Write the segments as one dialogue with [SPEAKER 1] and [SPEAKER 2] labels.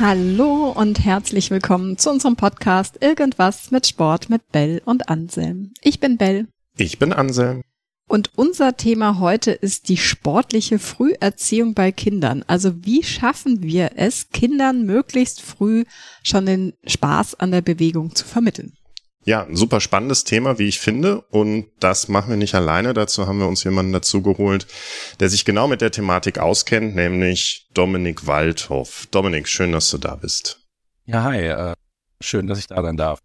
[SPEAKER 1] Hallo und herzlich willkommen zu unserem Podcast Irgendwas mit Sport mit Bell und Anselm. Ich bin Bell.
[SPEAKER 2] Ich bin Anselm.
[SPEAKER 1] Und unser Thema heute ist die sportliche Früherziehung bei Kindern. Also wie schaffen wir es, Kindern möglichst früh schon den Spaß an der Bewegung zu vermitteln?
[SPEAKER 2] Ja, ein super spannendes Thema, wie ich finde. Und das machen wir nicht alleine. Dazu haben wir uns jemanden dazu geholt, der sich genau mit der Thematik auskennt, nämlich Dominik Waldhoff. Dominik, schön, dass du da bist.
[SPEAKER 3] Ja, hi. Äh, schön, dass ich da sein darf.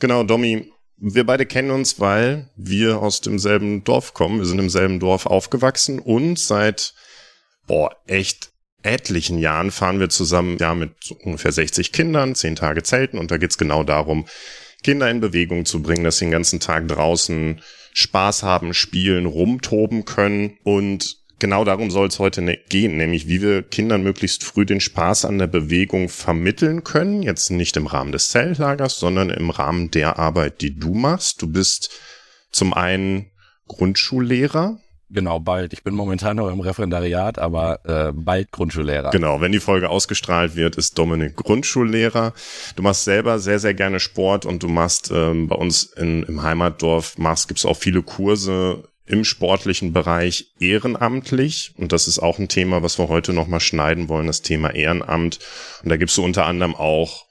[SPEAKER 2] Genau, Domi. Wir beide kennen uns, weil wir aus demselben Dorf kommen. Wir sind im selben Dorf aufgewachsen und seit, boah, echt etlichen Jahren fahren wir zusammen, ja, mit ungefähr 60 Kindern, 10 Tage Zelten und da geht's genau darum, Kinder in Bewegung zu bringen, dass sie den ganzen Tag draußen Spaß haben, spielen, rumtoben können. Und genau darum soll es heute ne gehen, nämlich wie wir Kindern möglichst früh den Spaß an der Bewegung vermitteln können. Jetzt nicht im Rahmen des Zeltlagers, sondern im Rahmen der Arbeit, die du machst. Du bist zum einen Grundschullehrer
[SPEAKER 3] Genau, bald. Ich bin momentan noch im Referendariat, aber äh, bald Grundschullehrer.
[SPEAKER 2] Genau, wenn die Folge ausgestrahlt wird, ist Dominik Grundschullehrer. Du machst selber sehr, sehr gerne Sport und du machst ähm, bei uns in, im Heimatdorf, machst, gibt's auch viele Kurse im sportlichen Bereich ehrenamtlich. Und das ist auch ein Thema, was wir heute nochmal schneiden wollen, das Thema Ehrenamt. Und da gibst du unter anderem auch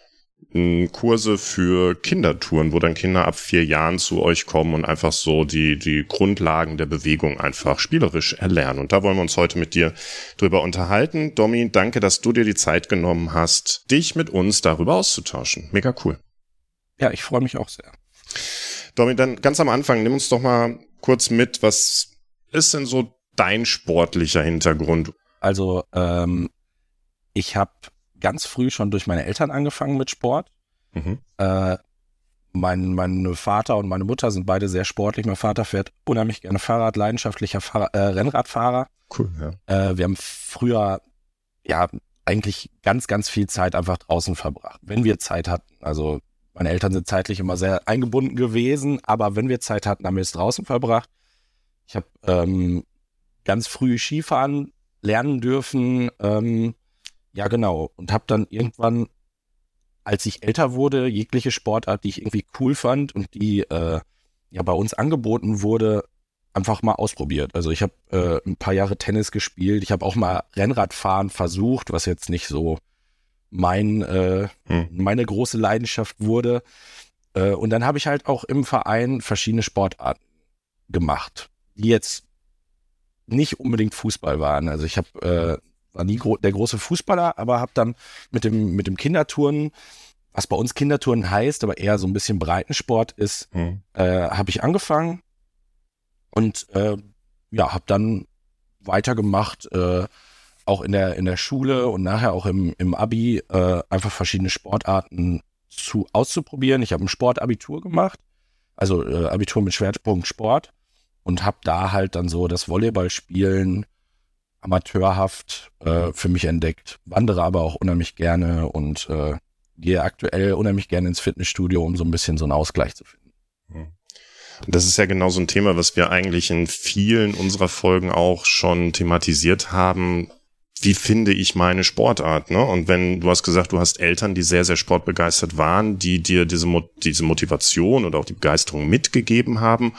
[SPEAKER 2] Kurse für Kindertouren, wo dann Kinder ab vier Jahren zu euch kommen und einfach so die, die Grundlagen der Bewegung einfach spielerisch erlernen. Und da wollen wir uns heute mit dir drüber unterhalten. Domi, danke, dass du dir die Zeit genommen hast, dich mit uns darüber auszutauschen. Mega cool.
[SPEAKER 3] Ja, ich freue mich auch sehr.
[SPEAKER 2] Domi, dann ganz am Anfang, nimm uns doch mal kurz mit, was ist denn so dein sportlicher Hintergrund?
[SPEAKER 3] Also, ähm, ich habe ganz früh schon durch meine Eltern angefangen mit Sport. Mhm. Äh, mein, mein Vater und meine Mutter sind beide sehr sportlich. Mein Vater fährt unheimlich gerne Fahrrad, leidenschaftlicher Fahr äh, Rennradfahrer.
[SPEAKER 2] Cool, ja.
[SPEAKER 3] Äh, wir haben früher ja eigentlich ganz, ganz viel Zeit einfach draußen verbracht, wenn wir Zeit hatten. Also meine Eltern sind zeitlich immer sehr eingebunden gewesen, aber wenn wir Zeit hatten, haben wir es draußen verbracht. Ich habe ähm, ganz früh Skifahren lernen dürfen. Ähm, ja, genau. Und habe dann irgendwann, als ich älter wurde, jegliche Sportart, die ich irgendwie cool fand und die äh, ja bei uns angeboten wurde, einfach mal ausprobiert. Also ich habe äh, ein paar Jahre Tennis gespielt. Ich habe auch mal Rennradfahren versucht, was jetzt nicht so mein äh, hm. meine große Leidenschaft wurde. Äh, und dann habe ich halt auch im Verein verschiedene Sportarten gemacht, die jetzt nicht unbedingt Fußball waren. Also ich habe äh, war nie gro der große Fußballer, aber habe dann mit dem, mit dem Kinderturnen, was bei uns Kinderturnen heißt, aber eher so ein bisschen Breitensport ist, mhm. äh, habe ich angefangen und äh, ja, habe dann weitergemacht, äh, auch in der, in der Schule und nachher auch im, im Abi, äh, einfach verschiedene Sportarten zu, auszuprobieren. Ich habe ein Sportabitur gemacht, also äh, Abitur mit Schwerpunkt Sport und habe da halt dann so das Volleyballspielen amateurhaft äh, für mich entdeckt, wandere aber auch unheimlich gerne und äh, gehe aktuell unheimlich gerne ins Fitnessstudio, um so ein bisschen so einen Ausgleich zu finden.
[SPEAKER 2] Hm. Das ist ja genau so ein Thema, was wir eigentlich in vielen unserer Folgen auch schon thematisiert haben wie finde ich meine Sportart, ne? Und wenn du hast gesagt, du hast Eltern, die sehr, sehr sportbegeistert waren, die dir diese, diese Motivation oder auch die Begeisterung mitgegeben haben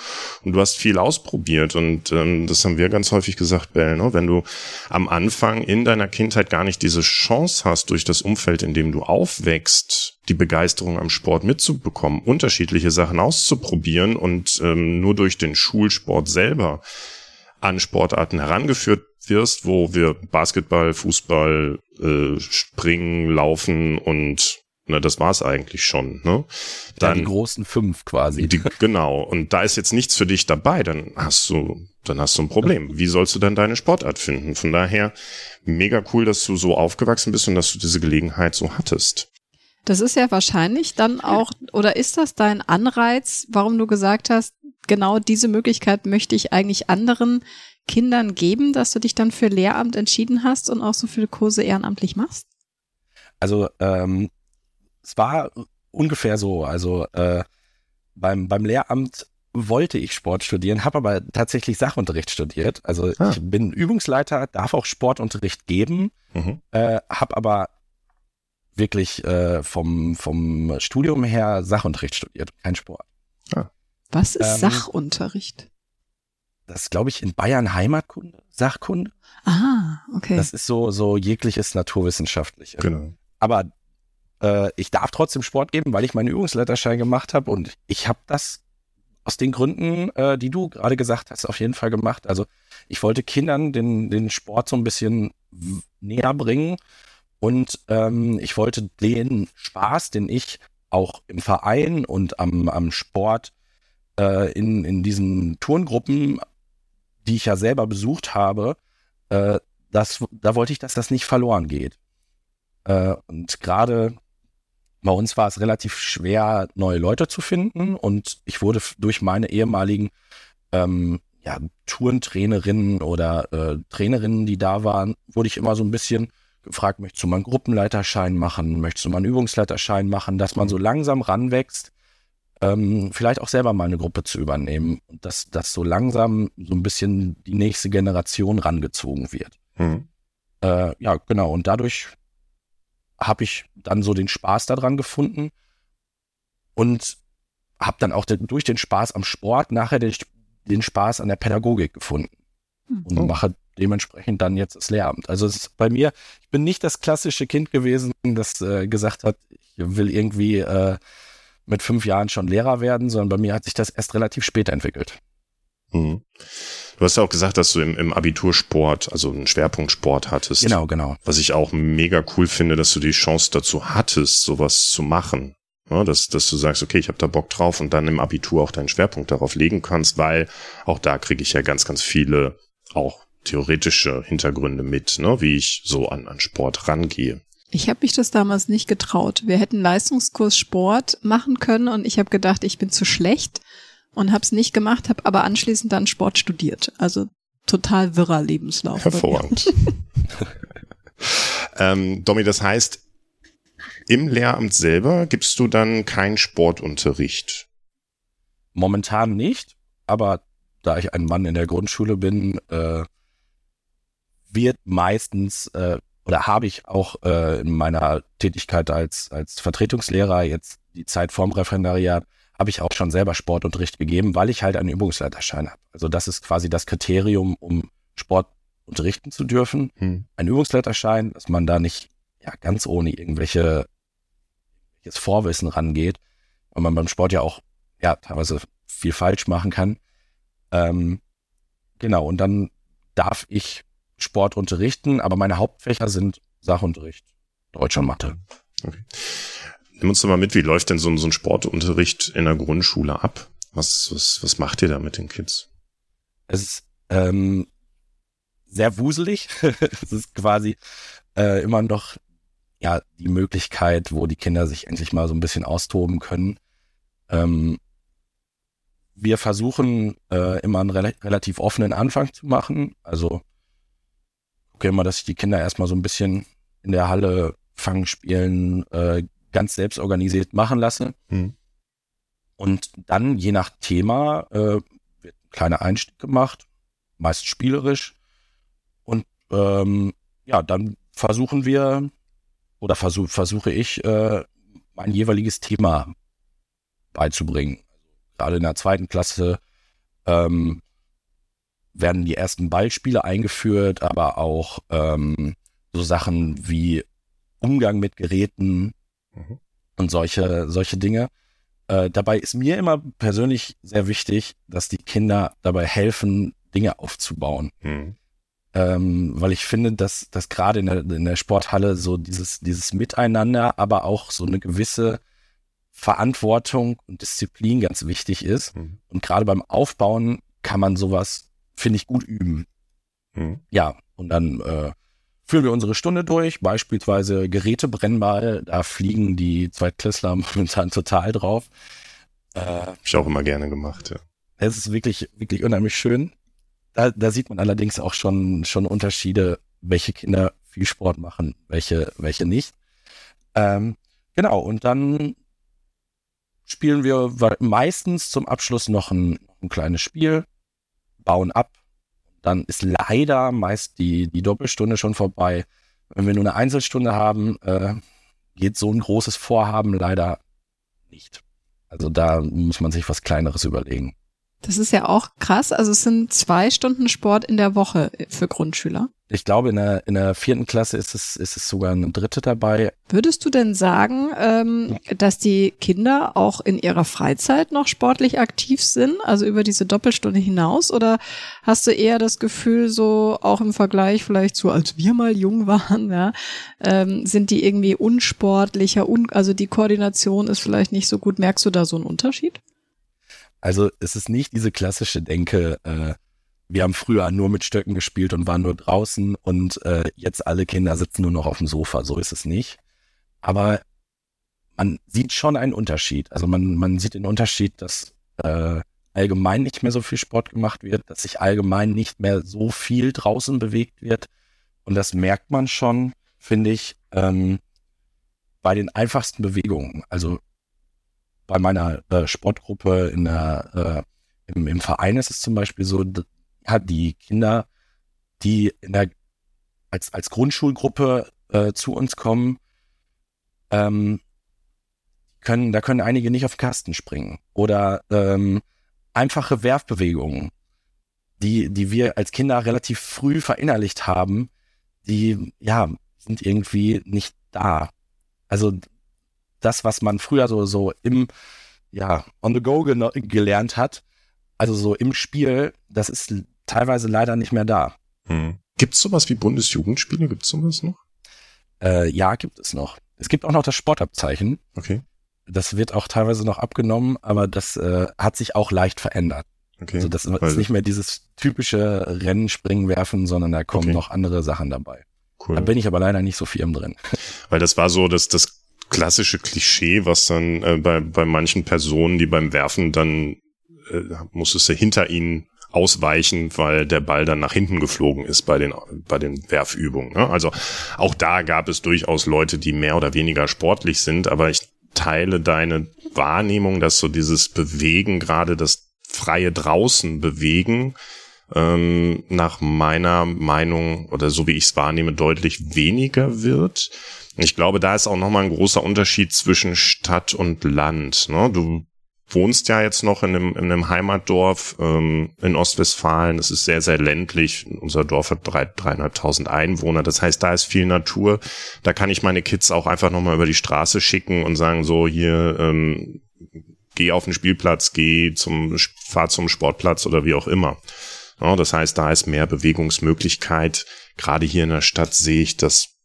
[SPEAKER 2] und du hast viel ausprobiert und ähm, das haben wir ganz häufig gesagt, Bell, ne? Wenn du am Anfang in deiner Kindheit gar nicht diese Chance hast, durch das Umfeld, in dem du aufwächst, die Begeisterung am Sport mitzubekommen, unterschiedliche Sachen auszuprobieren und ähm, nur durch den Schulsport selber an Sportarten herangeführt wirst, wo wir Basketball, Fußball, äh, Springen, Laufen und na, das war's eigentlich schon. Ne?
[SPEAKER 3] Dann ja, die großen fünf quasi.
[SPEAKER 2] Die, genau. Und da ist jetzt nichts für dich dabei, dann hast du, dann hast du ein Problem. Wie sollst du dann deine Sportart finden? Von daher mega cool, dass du so aufgewachsen bist und dass du diese Gelegenheit so hattest.
[SPEAKER 1] Das ist ja wahrscheinlich dann auch, oder ist das dein Anreiz, warum du gesagt hast, genau diese Möglichkeit möchte ich eigentlich anderen Kindern geben, dass du dich dann für Lehramt entschieden hast und auch so viele Kurse ehrenamtlich machst?
[SPEAKER 3] Also ähm, es war ungefähr so. Also äh, beim, beim Lehramt wollte ich Sport studieren, habe aber tatsächlich Sachunterricht studiert. Also ah. ich bin Übungsleiter, darf auch Sportunterricht geben, mhm. äh, habe aber wirklich äh, vom, vom Studium her Sachunterricht studiert, kein Sport.
[SPEAKER 1] Ah. Was ist ähm, Sachunterricht?
[SPEAKER 3] Das ist, glaube ich, in Bayern Heimatkunde, Sachkunde.
[SPEAKER 1] Ah, okay.
[SPEAKER 3] Das ist so, so jegliches Naturwissenschaftliche.
[SPEAKER 2] Genau.
[SPEAKER 3] Aber äh, ich darf trotzdem Sport geben, weil ich meinen Übungsleiterschein gemacht habe und ich habe das aus den Gründen, äh, die du gerade gesagt hast, auf jeden Fall gemacht. Also ich wollte Kindern den, den Sport so ein bisschen näher bringen und ähm, ich wollte den Spaß, den ich auch im Verein und am, am Sport äh, in, in diesen Turngruppen, die ich ja selber besucht habe, äh, das, da wollte ich, dass das nicht verloren geht. Äh, und gerade bei uns war es relativ schwer, neue Leute zu finden. Und ich wurde durch meine ehemaligen ähm, ja, Tourentrainerinnen oder äh, Trainerinnen, die da waren, wurde ich immer so ein bisschen gefragt, möchtest du mal einen Gruppenleiterschein machen, möchtest du mal einen Übungsleiterschein machen, dass man so langsam ranwächst, ähm, vielleicht auch selber mal eine Gruppe zu übernehmen und dass, dass so langsam so ein bisschen die nächste Generation rangezogen wird. Mhm. Äh, ja, genau. Und dadurch habe ich dann so den Spaß daran gefunden und habe dann auch den, durch den Spaß am Sport nachher den, den Spaß an der Pädagogik gefunden hm. und oh. mache dementsprechend dann jetzt das Lehramt. Also es ist bei mir, ich bin nicht das klassische Kind gewesen, das äh, gesagt hat, ich will irgendwie äh, mit fünf Jahren schon Lehrer werden, sondern bei mir hat sich das erst relativ spät entwickelt.
[SPEAKER 2] Mhm. Du hast ja auch gesagt, dass du im, im Abitursport, also einen Schwerpunktsport hattest.
[SPEAKER 3] Genau, genau.
[SPEAKER 2] Was ich auch mega cool finde, dass du die Chance dazu hattest, sowas zu machen. Ja, dass, dass du sagst, okay, ich habe da Bock drauf und dann im Abitur auch deinen Schwerpunkt darauf legen kannst, weil auch da kriege ich ja ganz, ganz viele auch theoretische Hintergründe mit, ne, wie ich so an, an Sport rangehe.
[SPEAKER 1] Ich habe mich das damals nicht getraut. Wir hätten Leistungskurs Sport machen können und ich habe gedacht, ich bin zu schlecht und habe es nicht gemacht, habe aber anschließend dann Sport studiert. Also total wirrer Lebenslauf.
[SPEAKER 2] Hervorragend. ähm, Domi, das heißt, im Lehramt selber gibst du dann keinen Sportunterricht?
[SPEAKER 3] Momentan nicht, aber da ich ein Mann in der Grundschule bin, äh, wird meistens äh, oder habe ich auch äh, in meiner Tätigkeit als, als Vertretungslehrer jetzt die Zeit vorm Referendariat habe ich auch schon selber Sportunterricht gegeben, weil ich halt einen Übungsleiterschein habe. Also das ist quasi das Kriterium, um Sport unterrichten zu dürfen. Hm. Ein Übungsleiterschein, dass man da nicht ja, ganz ohne irgendwelche irgendwelches Vorwissen rangeht, weil man beim Sport ja auch ja teilweise viel falsch machen kann. Ähm, genau, und dann darf ich Sport unterrichten, aber meine Hauptfächer sind Sachunterricht, Deutsch und Mathe. Okay.
[SPEAKER 2] Nimm uns doch mal mit, wie läuft denn so, ein, so ein Sportunterricht in der Grundschule ab? Was, was, was macht ihr da mit den Kids?
[SPEAKER 3] Es ist ähm, sehr wuselig. es ist quasi äh, immer noch ja die Möglichkeit, wo die Kinder sich endlich mal so ein bisschen austoben können. Ähm, wir versuchen äh, immer einen re relativ offenen Anfang zu machen. Also gucke immer, dass ich die Kinder erstmal so ein bisschen in der Halle fangen, spielen, äh, ganz selbst organisiert machen lasse. Mhm. Und dann, je nach Thema, äh, wird ein kleiner Einstieg gemacht, meist spielerisch. Und ähm, ja, dann versuchen wir oder versuch, versuche ich, äh, mein jeweiliges Thema beizubringen. Gerade in der zweiten Klasse ähm, werden die ersten Ballspiele eingeführt, aber auch ähm, so Sachen wie Umgang mit Geräten, Mhm. Und solche, solche Dinge. Äh, dabei ist mir immer persönlich sehr wichtig, dass die Kinder dabei helfen, Dinge aufzubauen. Mhm. Ähm, weil ich finde, dass, dass gerade in der, in der Sporthalle so dieses, dieses Miteinander, aber auch so eine gewisse Verantwortung und Disziplin ganz wichtig ist. Mhm. Und gerade beim Aufbauen kann man sowas, finde ich, gut üben. Mhm. Ja, und dann äh, führen wir unsere Stunde durch, beispielsweise Gerätebrennball, da fliegen die Zweitklässler momentan total drauf.
[SPEAKER 2] Äh, Hab ich auch immer gerne gemacht, ja.
[SPEAKER 3] Es ist wirklich, wirklich unheimlich schön. Da, da sieht man allerdings auch schon, schon Unterschiede, welche Kinder viel Sport machen, welche, welche nicht. Ähm, genau, und dann spielen wir meistens zum Abschluss noch ein, ein kleines Spiel, bauen ab, dann ist leider meist die, die Doppelstunde schon vorbei. Wenn wir nur eine Einzelstunde haben, äh, geht so ein großes Vorhaben leider nicht. Also da muss man sich was Kleineres überlegen.
[SPEAKER 1] Das ist ja auch krass. Also es sind zwei Stunden Sport in der Woche für Grundschüler.
[SPEAKER 3] Ich glaube, in der, in der vierten Klasse ist es, ist es sogar eine dritte dabei.
[SPEAKER 1] Würdest du denn sagen, ähm, dass die Kinder auch in ihrer Freizeit noch sportlich aktiv sind, also über diese Doppelstunde hinaus? Oder hast du eher das Gefühl, so auch im Vergleich vielleicht zu, als wir mal jung waren, ja, ähm, sind die irgendwie unsportlicher, un also die Koordination ist vielleicht nicht so gut. Merkst du da so einen Unterschied?
[SPEAKER 3] Also es ist nicht diese klassische Denke, äh, wir haben früher nur mit Stöcken gespielt und waren nur draußen und äh, jetzt alle Kinder sitzen nur noch auf dem Sofa. So ist es nicht. Aber man sieht schon einen Unterschied. Also man, man sieht den Unterschied, dass äh, allgemein nicht mehr so viel Sport gemacht wird, dass sich allgemein nicht mehr so viel draußen bewegt wird. Und das merkt man schon, finde ich, ähm, bei den einfachsten Bewegungen. Also bei meiner äh, Sportgruppe in der, äh, im, im Verein ist es zum Beispiel so, ja, die Kinder, die der, als, als Grundschulgruppe äh, zu uns kommen, ähm, können, da können einige nicht auf Kasten springen. Oder ähm, einfache Werfbewegungen, die, die wir als Kinder relativ früh verinnerlicht haben, die, ja, sind irgendwie nicht da. Also das, was man früher so, so im, ja, on the go gelernt hat, also so im Spiel, das ist teilweise leider nicht mehr da.
[SPEAKER 2] Hm. Gibt es sowas wie Bundesjugendspiele? Gibt es sowas noch?
[SPEAKER 3] Äh, ja, gibt es noch. Es gibt auch noch das Sportabzeichen.
[SPEAKER 2] Okay.
[SPEAKER 3] Das wird auch teilweise noch abgenommen, aber das äh, hat sich auch leicht verändert. Okay. Also das ist nicht mehr dieses typische Rennen, Springen, Werfen, sondern da kommen okay. noch andere Sachen dabei. Cool. Da bin ich aber leider nicht so firm drin.
[SPEAKER 2] Weil das war so dass das klassische Klischee, was dann äh, bei, bei manchen Personen, die beim Werfen dann äh, musstest du hinter ihnen ausweichen, weil der Ball dann nach hinten geflogen ist bei den, bei den Werfübungen. Ne? Also auch da gab es durchaus Leute, die mehr oder weniger sportlich sind, aber ich teile deine Wahrnehmung, dass so dieses Bewegen, gerade das freie draußen bewegen, ähm, nach meiner Meinung oder so wie ich es wahrnehme, deutlich weniger wird. Ich glaube, da ist auch nochmal ein großer Unterschied zwischen Stadt und Land. Ne? Du wohnst ja jetzt noch in einem, in einem Heimatdorf ähm, in Ostwestfalen. Es ist sehr, sehr ländlich. Unser Dorf hat drei, dreieinhalbtausend Einwohner. Das heißt, da ist viel Natur. Da kann ich meine Kids auch einfach nochmal über die Straße schicken und sagen, so hier, ähm, geh auf den Spielplatz, geh zum, fahr zum Sportplatz oder wie auch immer. Ja, das heißt, da ist mehr Bewegungsmöglichkeit. Gerade hier in der Stadt sehe ich das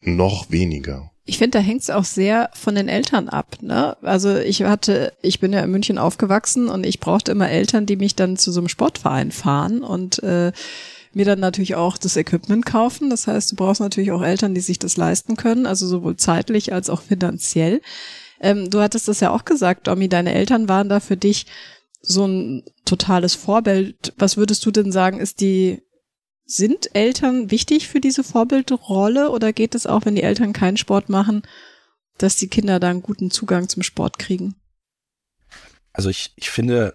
[SPEAKER 2] noch weniger.
[SPEAKER 1] Ich finde, da hängt es auch sehr von den Eltern ab. Ne? Also ich hatte, ich bin ja in München aufgewachsen und ich brauchte immer Eltern, die mich dann zu so einem Sportverein fahren und äh, mir dann natürlich auch das Equipment kaufen. Das heißt, du brauchst natürlich auch Eltern, die sich das leisten können, also sowohl zeitlich als auch finanziell. Ähm, du hattest das ja auch gesagt, Domi, deine Eltern waren da für dich so ein totales Vorbild. Was würdest du denn sagen, ist die sind Eltern wichtig für diese Vorbildrolle oder geht es auch, wenn die Eltern keinen Sport machen, dass die Kinder da einen guten Zugang zum Sport kriegen?
[SPEAKER 3] Also ich, ich finde,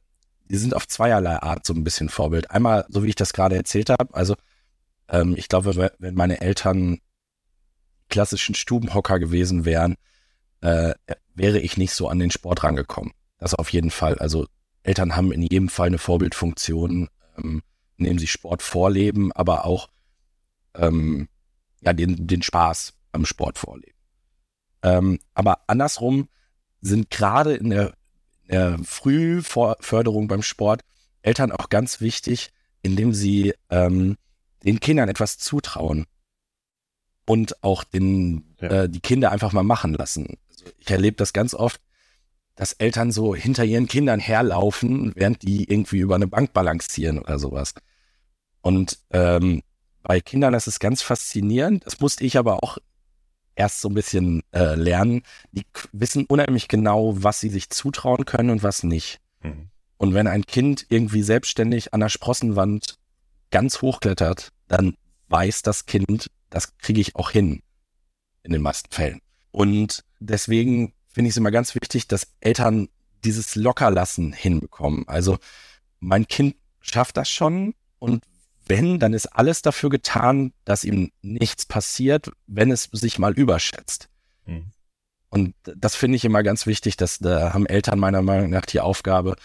[SPEAKER 3] die sind auf zweierlei Art so ein bisschen Vorbild. Einmal, so wie ich das gerade erzählt habe, also ähm, ich glaube, wenn meine Eltern klassischen Stubenhocker gewesen wären, äh, wäre ich nicht so an den Sport rangekommen. Das auf jeden Fall. Also Eltern haben in jedem Fall eine Vorbildfunktion. Ähm, indem sie Sport vorleben, aber auch ähm, ja, den, den Spaß am Sport vorleben. Ähm, aber andersrum sind gerade in der, der Frühförderung beim Sport Eltern auch ganz wichtig, indem sie ähm, den Kindern etwas zutrauen und auch den, ja. äh, die Kinder einfach mal machen lassen. Also ich erlebe das ganz oft, dass Eltern so hinter ihren Kindern herlaufen, während die irgendwie über eine Bank balancieren oder sowas. Und ähm, bei Kindern ist es ganz faszinierend. Das musste ich aber auch erst so ein bisschen äh, lernen. Die wissen unheimlich genau, was sie sich zutrauen können und was nicht. Mhm. Und wenn ein Kind irgendwie selbstständig an der Sprossenwand ganz hochklettert, dann weiß das Kind, das kriege ich auch hin. In den meisten Fällen. Und deswegen finde ich es immer ganz wichtig, dass Eltern dieses Lockerlassen hinbekommen. Also mein Kind schafft das schon und wenn, dann ist alles dafür getan, dass ihm nichts passiert, wenn es sich mal überschätzt. Mhm. Und das finde ich immer ganz wichtig, dass da haben Eltern meiner Meinung nach die Aufgabe,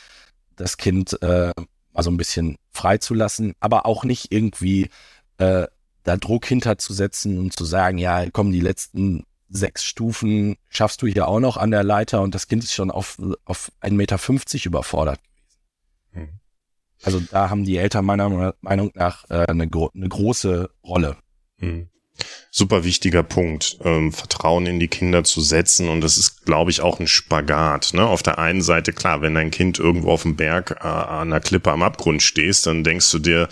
[SPEAKER 3] das Kind äh, also ein bisschen freizulassen, aber auch nicht irgendwie äh, da Druck hinterzusetzen und zu sagen, ja, komm, die letzten sechs Stufen schaffst du hier auch noch an der Leiter und das Kind ist schon auf, auf 1,50 Meter überfordert gewesen. Hm. Also da haben die Eltern meiner Meinung nach äh, eine, eine große Rolle.
[SPEAKER 2] Hm super wichtiger Punkt, ähm, Vertrauen in die Kinder zu setzen. Und das ist, glaube ich, auch ein Spagat. Ne? Auf der einen Seite, klar, wenn dein Kind irgendwo auf dem Berg äh, an einer Klippe am Abgrund stehst, dann denkst du dir,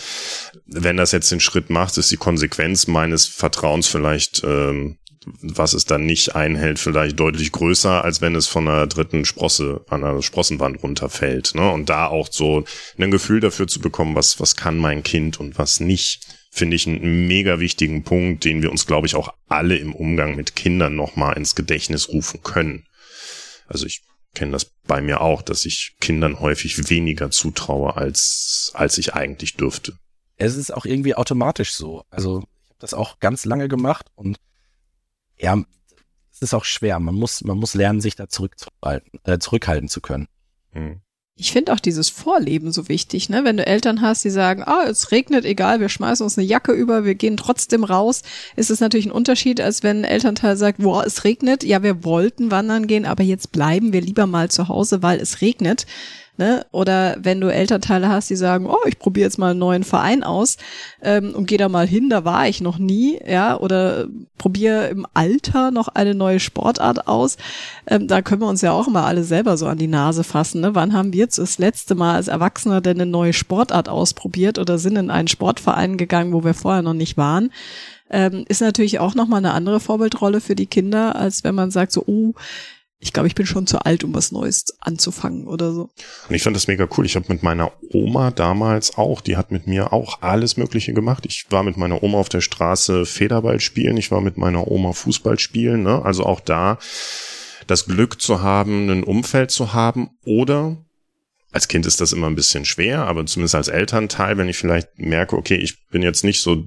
[SPEAKER 2] wenn das jetzt den Schritt macht, ist die Konsequenz meines Vertrauens vielleicht, ähm, was es dann nicht einhält, vielleicht deutlich größer, als wenn es von einer dritten Sprosse an einer Sprossenwand runterfällt. Ne? Und da auch so ein Gefühl dafür zu bekommen, was, was kann mein Kind und was nicht finde ich einen mega wichtigen Punkt, den wir uns, glaube ich, auch alle im Umgang mit Kindern nochmal ins Gedächtnis rufen können. Also ich kenne das bei mir auch, dass ich Kindern häufig weniger zutraue, als, als ich eigentlich dürfte.
[SPEAKER 3] Es ist auch irgendwie automatisch so. Also ich habe das auch ganz lange gemacht und ja, es ist auch schwer. Man muss, man muss lernen, sich da zurückzuhalten, äh, zurückhalten zu können. Hm.
[SPEAKER 1] Ich finde auch dieses Vorleben so wichtig, ne? Wenn du Eltern hast, die sagen, ah, es regnet, egal, wir schmeißen uns eine Jacke über, wir gehen trotzdem raus, ist es natürlich ein Unterschied, als wenn ein Elternteil sagt, boah, es regnet, ja, wir wollten wandern gehen, aber jetzt bleiben wir lieber mal zu Hause, weil es regnet. Ne? Oder wenn du Elternteile hast, die sagen, oh, ich probiere jetzt mal einen neuen Verein aus ähm, und gehe da mal hin, da war ich noch nie, ja, oder probiere im Alter noch eine neue Sportart aus. Ähm, da können wir uns ja auch immer alle selber so an die Nase fassen. Ne? Wann haben wir jetzt das letzte Mal als Erwachsener denn eine neue Sportart ausprobiert oder sind in einen Sportverein gegangen, wo wir vorher noch nicht waren? Ähm, ist natürlich auch nochmal eine andere Vorbildrolle für die Kinder, als wenn man sagt so, oh, ich glaube, ich bin schon zu alt, um was Neues anzufangen oder so.
[SPEAKER 2] Und ich fand das mega cool. Ich habe mit meiner Oma damals auch, die hat mit mir auch alles Mögliche gemacht. Ich war mit meiner Oma auf der Straße Federball spielen, ich war mit meiner Oma Fußball spielen. Ne? Also auch da das Glück zu haben, ein Umfeld zu haben oder als Kind ist das immer ein bisschen schwer, aber zumindest als Elternteil, wenn ich vielleicht merke, okay, ich bin jetzt nicht so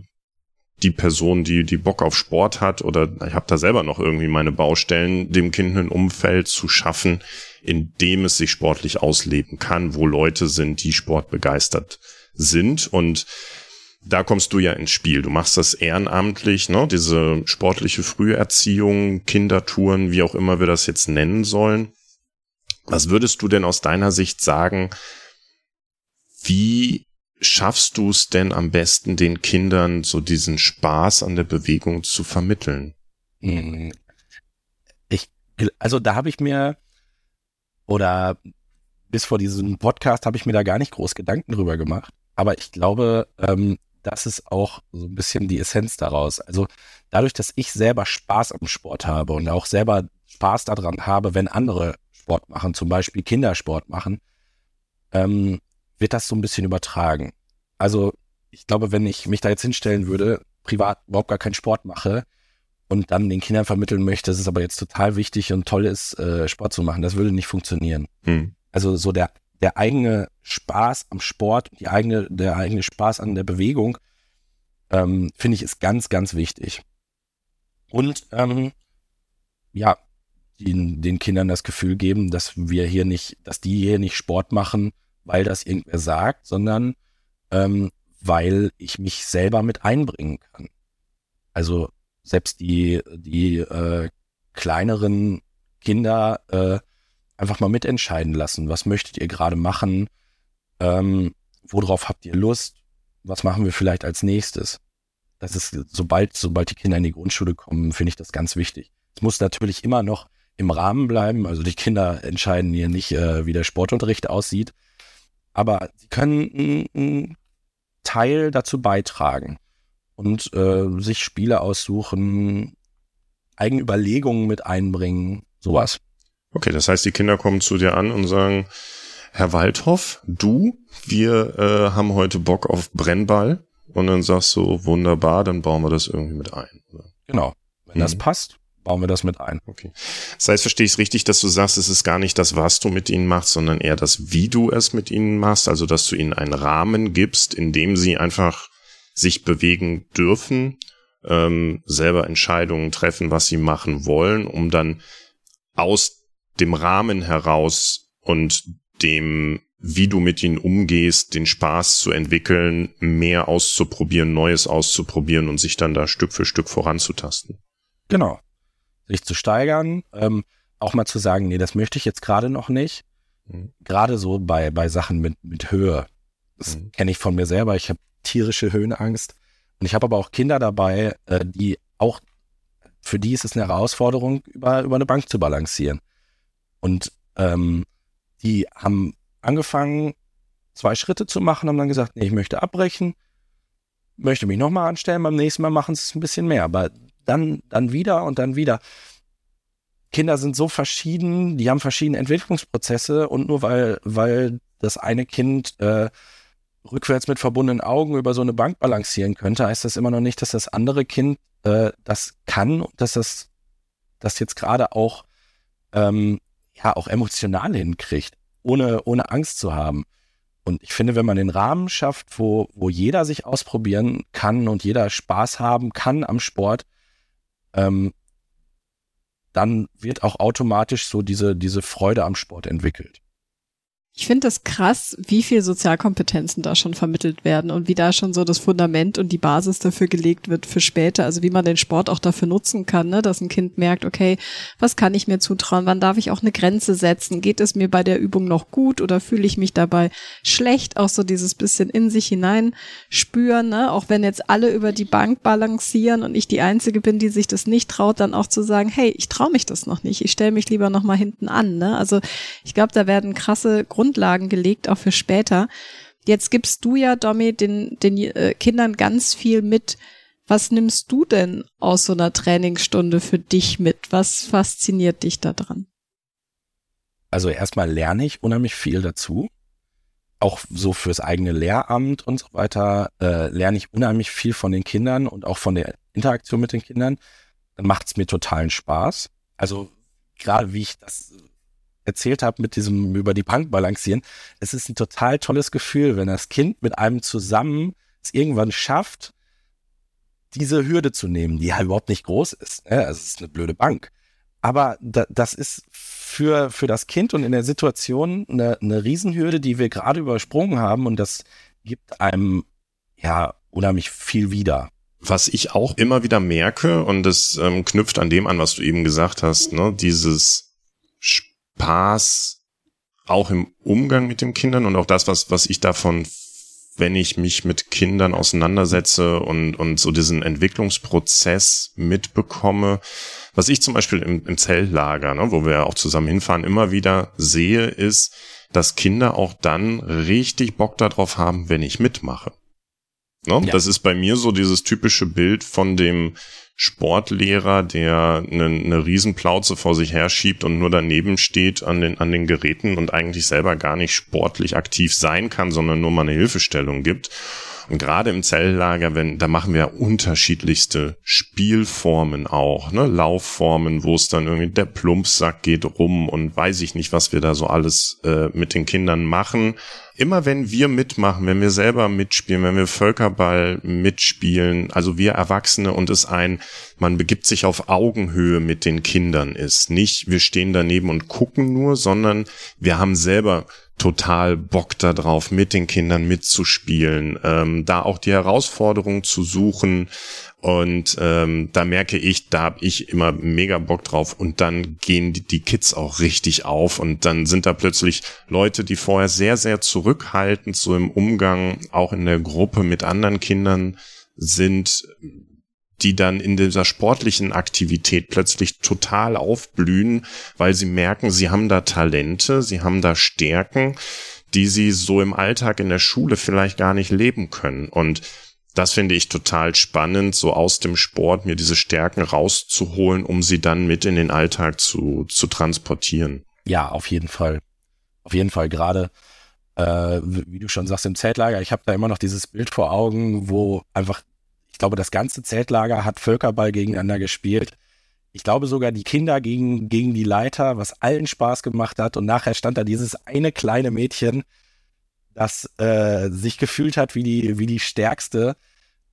[SPEAKER 2] die Person, die, die Bock auf Sport hat oder ich habe da selber noch irgendwie meine Baustellen, dem Kind ein Umfeld zu schaffen, in dem es sich sportlich ausleben kann, wo Leute sind, die sportbegeistert sind und da kommst du ja ins Spiel. Du machst das ehrenamtlich, ne? Diese sportliche Früherziehung, Kindertouren, wie auch immer wir das jetzt nennen sollen. Was würdest du denn aus deiner Sicht sagen, wie schaffst du es denn am besten, den Kindern so diesen Spaß an der Bewegung zu vermitteln?
[SPEAKER 3] Hm. Ich, also da habe ich mir oder bis vor diesem Podcast habe ich mir da gar nicht groß Gedanken drüber gemacht. Aber ich glaube, ähm, das ist auch so ein bisschen die Essenz daraus. Also dadurch, dass ich selber Spaß am Sport habe und auch selber Spaß daran habe, wenn andere Sport machen, zum Beispiel Kindersport machen, ähm, wird das so ein bisschen übertragen. Also ich glaube, wenn ich mich da jetzt hinstellen würde, privat überhaupt gar keinen Sport mache und dann den Kindern vermitteln möchte, dass es aber jetzt total wichtig und toll ist, äh, Sport zu machen, das würde nicht funktionieren. Hm. Also so der, der eigene Spaß am Sport, die eigene, der eigene Spaß an der Bewegung, ähm, finde ich, ist ganz, ganz wichtig. Und ähm, ja, den, den Kindern das Gefühl geben, dass wir hier nicht, dass die hier nicht Sport machen, weil das irgendwer sagt, sondern ähm, weil ich mich selber mit einbringen kann. Also selbst die, die äh, kleineren Kinder äh, einfach mal mitentscheiden lassen. Was möchtet ihr gerade machen? Ähm, worauf habt ihr Lust? Was machen wir vielleicht als nächstes? Das ist, sobald, sobald die Kinder in die Grundschule kommen, finde ich das ganz wichtig. Es muss natürlich immer noch im Rahmen bleiben. Also die Kinder entscheiden hier nicht, äh, wie der Sportunterricht aussieht. Aber sie können einen Teil dazu beitragen und äh, sich Spiele aussuchen, eigene Überlegungen mit einbringen, sowas.
[SPEAKER 2] Okay, das heißt, die Kinder kommen zu dir an und sagen, Herr Waldhoff, du, wir äh, haben heute Bock auf Brennball. Und dann sagst du, wunderbar, dann bauen wir das irgendwie mit ein.
[SPEAKER 3] Genau. Wenn mhm. das passt, bauen wir das mit ein.
[SPEAKER 2] Okay. Das heißt, verstehe ich es richtig, dass du sagst, es ist gar nicht das, was du mit ihnen machst, sondern eher das, wie du es mit ihnen machst. Also, dass du ihnen einen Rahmen gibst, in dem sie einfach sich bewegen dürfen, ähm, selber Entscheidungen treffen, was sie machen wollen, um dann aus dem Rahmen heraus und dem, wie du mit ihnen umgehst, den Spaß zu entwickeln, mehr auszuprobieren, Neues auszuprobieren und sich dann da Stück für Stück voranzutasten.
[SPEAKER 3] Genau. Sich zu steigern, ähm, auch mal zu sagen, nee, das möchte ich jetzt gerade noch nicht. Mhm. Gerade so bei, bei Sachen mit, mit Höhe. Das mhm. kenne ich von mir selber. Ich habe tierische Höhenangst. Und ich habe aber auch Kinder dabei, äh, die auch, für die ist es eine Herausforderung, über, über eine Bank zu balancieren. Und ähm, die haben angefangen, zwei Schritte zu machen, haben dann gesagt, nee, ich möchte abbrechen, möchte mich nochmal anstellen, beim nächsten Mal machen sie es ein bisschen mehr, aber dann, dann wieder und dann wieder. Kinder sind so verschieden, die haben verschiedene Entwicklungsprozesse und nur weil, weil das eine Kind äh, rückwärts mit verbundenen Augen über so eine Bank balancieren könnte, heißt das immer noch nicht, dass das andere Kind äh, das kann und dass das das jetzt gerade auch ähm, ja auch emotional hinkriegt, ohne ohne Angst zu haben. Und ich finde, wenn man den Rahmen schafft, wo wo jeder sich ausprobieren kann und jeder Spaß haben kann am Sport, ähm, dann wird auch automatisch so diese diese Freude am Sport entwickelt.
[SPEAKER 1] Ich finde das krass, wie viel Sozialkompetenzen da schon vermittelt werden und wie da schon so das Fundament und die Basis dafür gelegt wird für später. Also wie man den Sport auch dafür nutzen kann, ne? dass ein Kind merkt, okay, was kann ich mir zutrauen? Wann darf ich auch eine Grenze setzen? Geht es mir bei der Übung noch gut oder fühle ich mich dabei schlecht? Auch so dieses bisschen in sich hinein spüren, ne? auch wenn jetzt alle über die Bank balancieren und ich die Einzige bin, die sich das nicht traut, dann auch zu sagen, hey, ich traue mich das noch nicht. Ich stelle mich lieber noch mal hinten an. Ne? Also ich glaube, da werden krasse Grundlagen gelegt, auch für später. Jetzt gibst du ja, Domi, den, den äh, Kindern ganz viel mit. Was nimmst du denn aus so einer Trainingsstunde für dich mit? Was fasziniert dich daran?
[SPEAKER 3] Also erstmal lerne ich unheimlich viel dazu. Auch so fürs eigene Lehramt und so weiter äh, lerne ich unheimlich viel von den Kindern und auch von der Interaktion mit den Kindern. Dann macht es mir totalen Spaß. Also gerade wie ich das erzählt habe mit diesem über die Bank balancieren, es ist ein total tolles Gefühl, wenn das Kind mit einem zusammen es irgendwann schafft, diese Hürde zu nehmen, die ja überhaupt nicht groß ist. Ne? Also es ist eine blöde Bank. Aber da, das ist für, für das Kind und in der Situation eine, eine Riesenhürde, die wir gerade übersprungen haben und das gibt einem ja unheimlich viel wieder.
[SPEAKER 2] Was ich auch immer wieder merke, und das ähm, knüpft an dem an, was du eben gesagt hast, ne, dieses Spaß auch im Umgang mit den Kindern und auch das, was, was ich davon, wenn ich mich mit Kindern auseinandersetze und, und so diesen Entwicklungsprozess mitbekomme, was ich zum Beispiel im, im Zelllager, ne, wo wir auch zusammen hinfahren, immer wieder sehe, ist, dass Kinder auch dann richtig Bock darauf haben, wenn ich mitmache. Ne? Ja. Das ist bei mir so dieses typische Bild von dem Sportlehrer, der eine, eine Riesenplauze vor sich herschiebt und nur daneben steht an den, an den Geräten und eigentlich selber gar nicht sportlich aktiv sein kann, sondern nur mal eine Hilfestellung gibt. Und gerade im Zelllager, wenn, da machen wir unterschiedlichste Spielformen auch, ne? Laufformen, wo es dann irgendwie der Plumpsack geht rum und weiß ich nicht, was wir da so alles äh, mit den Kindern machen. Immer wenn wir mitmachen, wenn wir selber mitspielen, wenn wir Völkerball mitspielen, also wir Erwachsene und es ein, man begibt sich auf Augenhöhe mit den Kindern ist. Nicht, wir stehen daneben und gucken nur, sondern wir haben selber total Bock darauf, mit den Kindern mitzuspielen, ähm, da auch die Herausforderung zu suchen. Und ähm, da merke ich, da habe ich immer mega Bock drauf. Und dann gehen die, die Kids auch richtig auf. Und dann sind da plötzlich Leute, die vorher sehr, sehr zurückhaltend so im Umgang, auch in der Gruppe mit anderen Kindern sind, die dann in dieser sportlichen Aktivität plötzlich total aufblühen, weil sie merken, sie haben da Talente, sie haben da Stärken, die sie so im Alltag in der Schule vielleicht gar nicht leben können. Und das finde ich total spannend, so aus dem Sport mir diese Stärken rauszuholen, um sie dann mit in den Alltag zu, zu transportieren.
[SPEAKER 3] Ja, auf jeden Fall. Auf jeden Fall gerade, äh, wie du schon sagst, im Zeltlager, ich habe da immer noch dieses Bild vor Augen, wo einfach ich glaube, das ganze Zeltlager hat Völkerball gegeneinander gespielt. Ich glaube sogar die Kinder gegen, gegen die Leiter, was allen Spaß gemacht hat. Und nachher stand da dieses eine kleine Mädchen, das äh, sich gefühlt hat wie die, wie die Stärkste,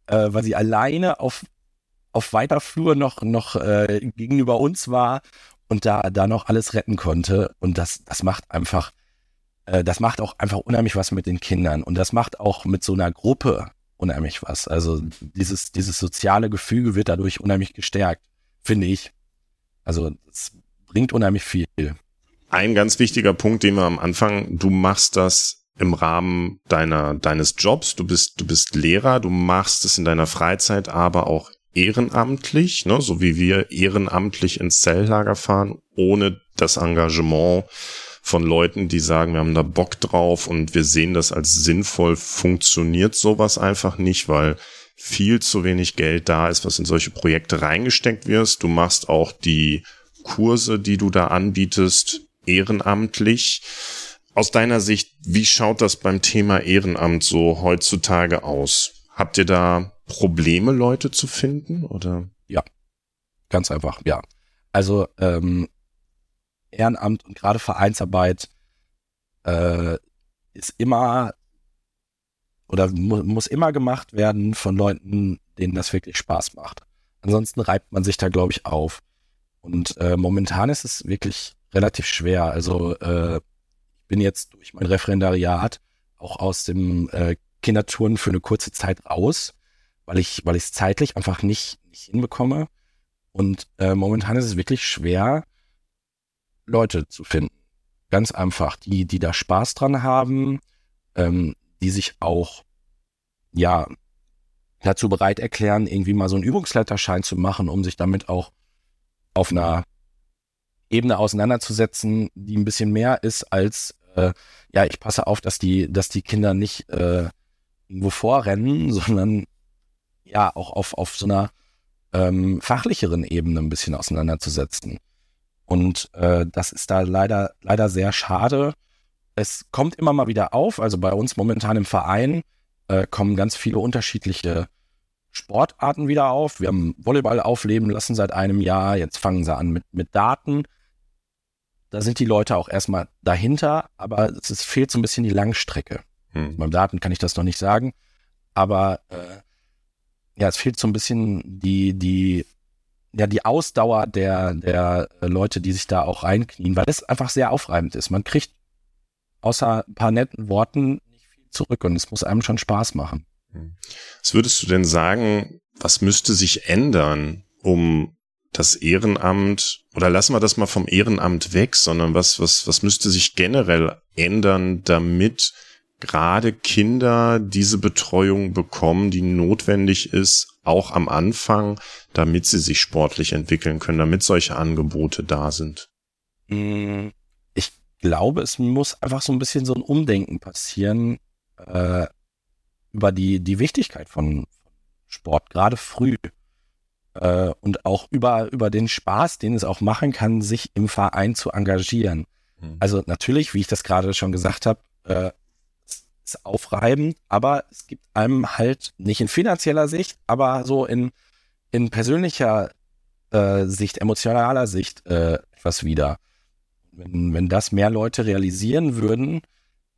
[SPEAKER 3] äh, weil sie alleine auf, auf weiter Flur noch, noch äh, gegenüber uns war und da, da noch alles retten konnte. Und das, das macht einfach, äh, das macht auch einfach unheimlich was mit den Kindern. Und das macht auch mit so einer Gruppe unheimlich was. Also dieses, dieses soziale Gefüge wird dadurch unheimlich gestärkt, finde ich. Also es bringt unheimlich viel.
[SPEAKER 2] Ein ganz wichtiger Punkt, den wir am Anfang, du machst das im Rahmen deiner, deines Jobs. Du bist, du bist Lehrer, du machst es in deiner Freizeit, aber auch ehrenamtlich, ne, so wie wir ehrenamtlich ins Zelllager fahren, ohne das Engagement von Leuten, die sagen, wir haben da Bock drauf und wir sehen das als sinnvoll, funktioniert sowas einfach nicht, weil viel zu wenig Geld da ist, was in solche Projekte reingesteckt wirst. Du machst auch die Kurse, die du da anbietest, ehrenamtlich. Aus deiner Sicht, wie schaut das beim Thema Ehrenamt so heutzutage aus? Habt ihr da Probleme, Leute zu finden, oder?
[SPEAKER 3] Ja, ganz einfach, ja. Also ähm, Ehrenamt und gerade Vereinsarbeit äh, ist immer oder mu muss immer gemacht werden von Leuten, denen das wirklich Spaß macht. Ansonsten reibt man sich da, glaube ich, auf. Und äh, momentan ist es wirklich relativ schwer. Also äh, bin jetzt durch mein Referendariat auch aus dem äh, Kindertouren für eine kurze Zeit raus, weil ich, weil ich es zeitlich einfach nicht, nicht hinbekomme. Und äh, momentan ist es wirklich schwer, Leute zu finden. Ganz einfach, die, die da Spaß dran haben, ähm, die sich auch, ja, dazu bereit erklären, irgendwie mal so einen Übungsleiterschein zu machen, um sich damit auch auf einer Ebene auseinanderzusetzen, die ein bisschen mehr ist als, äh, ja, ich passe auf, dass die, dass die Kinder nicht äh, irgendwo vorrennen, sondern ja, auch auf, auf so einer ähm, fachlicheren Ebene ein bisschen auseinanderzusetzen. Und äh, das ist da leider, leider sehr schade. Es kommt immer mal wieder auf, also bei uns momentan im Verein äh, kommen ganz viele unterschiedliche Sportarten wieder auf. Wir haben Volleyball aufleben lassen seit einem Jahr. Jetzt fangen sie an mit, mit Daten. Da sind die Leute auch erstmal dahinter, aber es ist, fehlt so ein bisschen die Langstrecke. Hm. Beim Daten kann ich das noch nicht sagen, aber äh, ja, es fehlt so ein bisschen die, die ja die Ausdauer der, der Leute, die sich da auch reinknien, weil es einfach sehr aufreibend ist. Man kriegt außer ein paar netten Worten nicht viel zurück und es muss einem schon Spaß machen.
[SPEAKER 2] Was würdest du denn sagen, was müsste sich ändern, um das Ehrenamt, oder lassen wir das mal vom Ehrenamt weg, sondern was, was, was müsste sich generell ändern, damit gerade Kinder diese Betreuung bekommen, die notwendig ist, auch am Anfang, damit sie sich sportlich entwickeln können, damit solche Angebote da sind?
[SPEAKER 3] Mm, ich glaube, es muss einfach so ein bisschen so ein Umdenken passieren äh, über die, die Wichtigkeit von Sport, gerade früh. Äh, und auch über, über den Spaß, den es auch machen kann, sich im Verein zu engagieren. Mhm. Also natürlich, wie ich das gerade schon gesagt habe, äh, ist aufreibend, aber es gibt einem halt nicht in finanzieller Sicht, aber so in, in persönlicher äh, Sicht, emotionaler Sicht äh, etwas wieder. Wenn, wenn das mehr Leute realisieren würden,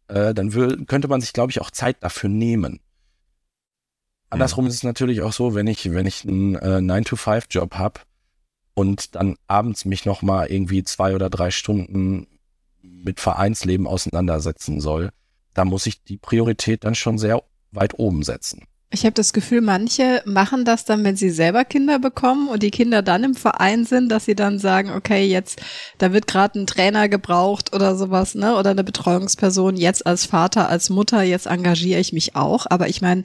[SPEAKER 3] äh, dann könnte man sich, glaube ich, auch Zeit dafür nehmen. Andersrum ist es natürlich auch so, wenn ich, wenn ich einen äh, 9-to-5-Job habe und dann abends mich nochmal irgendwie zwei oder drei Stunden mit Vereinsleben auseinandersetzen soll, da muss ich die Priorität dann schon sehr weit oben setzen.
[SPEAKER 1] Ich habe das Gefühl, manche machen das dann, wenn sie selber Kinder bekommen und die Kinder dann im Verein sind, dass sie dann sagen, okay, jetzt, da wird gerade ein Trainer gebraucht oder sowas, ne? Oder eine Betreuungsperson, jetzt als Vater, als Mutter, jetzt engagiere ich mich auch. Aber ich meine,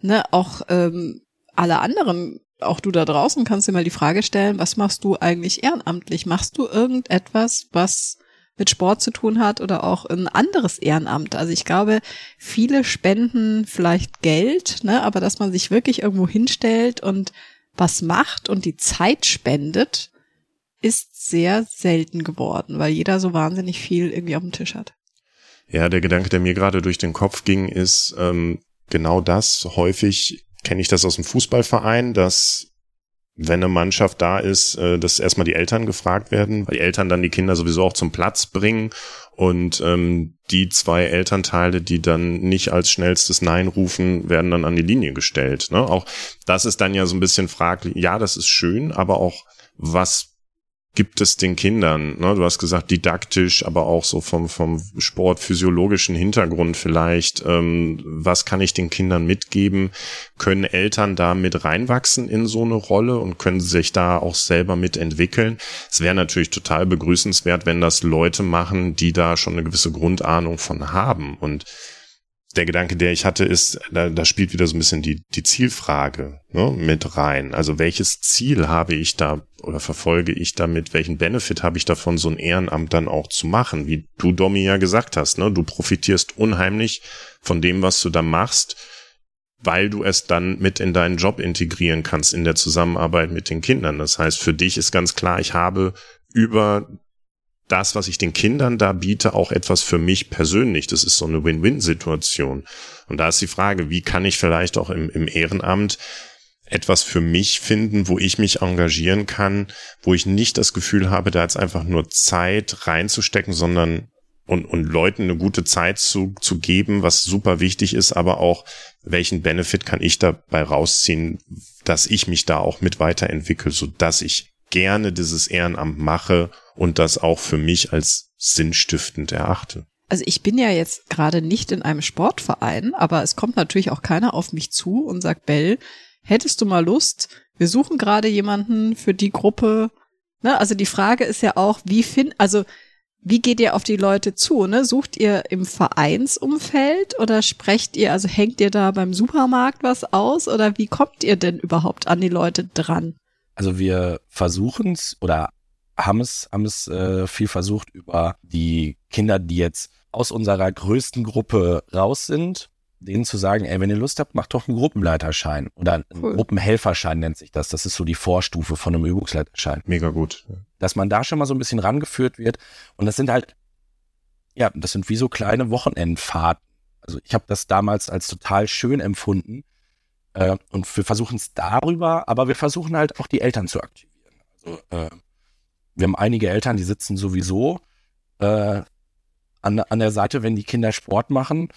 [SPEAKER 1] ne, auch ähm, alle anderen, auch du da draußen kannst dir mal die Frage stellen, was machst du eigentlich ehrenamtlich? Machst du irgendetwas, was mit Sport zu tun hat oder auch ein anderes Ehrenamt. Also ich glaube, viele spenden vielleicht Geld, ne, aber dass man sich wirklich irgendwo hinstellt und was macht und die Zeit spendet, ist sehr selten geworden, weil jeder so wahnsinnig viel irgendwie auf dem Tisch hat.
[SPEAKER 2] Ja, der Gedanke, der mir gerade durch den Kopf ging, ist ähm, genau das. Häufig kenne ich das aus dem Fußballverein, dass wenn eine Mannschaft da ist, äh, dass erstmal die Eltern gefragt werden, weil die Eltern dann die Kinder sowieso auch zum Platz bringen und ähm, die zwei Elternteile, die dann nicht als schnellstes Nein rufen, werden dann an die Linie gestellt. Ne? Auch das ist dann ja so ein bisschen fraglich. Ja, das ist schön, aber auch was gibt es den Kindern? Ne? Du hast gesagt, didaktisch, aber auch so vom, vom sportphysiologischen Hintergrund vielleicht. Ähm, was kann ich den Kindern mitgeben? Können Eltern da mit reinwachsen in so eine Rolle und können sich da auch selber mitentwickeln? Es wäre natürlich total begrüßenswert, wenn das Leute machen, die da schon eine gewisse Grundahnung von haben. Und der Gedanke, der ich hatte, ist, da, da spielt wieder so ein bisschen die, die Zielfrage ne, mit rein. Also welches Ziel habe ich da oder verfolge ich damit? Welchen Benefit habe ich davon, so ein Ehrenamt dann auch zu machen? Wie du, Domi, ja gesagt hast, ne? du profitierst unheimlich von dem, was du da machst, weil du es dann mit in deinen Job integrieren kannst in der Zusammenarbeit mit den Kindern. Das heißt, für dich ist ganz klar, ich habe über das, was ich den Kindern da biete, auch etwas für mich persönlich. Das ist so eine Win-Win-Situation. Und da ist die Frage, wie kann ich vielleicht auch im, im Ehrenamt etwas für mich finden, wo ich mich engagieren kann, wo ich nicht das Gefühl habe, da jetzt einfach nur Zeit reinzustecken, sondern und, und Leuten eine gute Zeit zu, zu geben, was super wichtig ist, aber auch, welchen Benefit kann ich dabei rausziehen, dass ich mich da auch mit weiterentwickle, so dass ich gerne dieses Ehrenamt mache und das auch für mich als sinnstiftend erachte.
[SPEAKER 1] Also ich bin ja jetzt gerade nicht in einem Sportverein, aber es kommt natürlich auch keiner auf mich zu und sagt, Bell, hättest du mal Lust? Wir suchen gerade jemanden für die Gruppe. Ne? Also die Frage ist ja auch, wie find, also wie geht ihr auf die Leute zu? Ne? Sucht ihr im Vereinsumfeld oder sprecht ihr, also hängt ihr da beim Supermarkt was aus oder wie kommt ihr denn überhaupt an die Leute dran?
[SPEAKER 3] Also wir versuchen es oder haben es, haben es äh, viel versucht über die Kinder, die jetzt aus unserer größten Gruppe raus sind, denen zu sagen, ey, wenn ihr Lust habt, macht doch einen Gruppenleiterschein oder einen cool. Gruppenhelferschein nennt sich das. Das ist so die Vorstufe von einem Übungsleiterschein.
[SPEAKER 2] Mega gut.
[SPEAKER 3] Dass man da schon mal so ein bisschen rangeführt wird. Und das sind halt, ja, das sind wie so kleine Wochenendfahrten. Also ich habe das damals als total schön empfunden, äh, und wir versuchen es darüber, aber wir versuchen halt auch die Eltern zu aktivieren. Also äh, wir haben einige Eltern, die sitzen sowieso äh, an, an der Seite, wenn die Kinder Sport machen.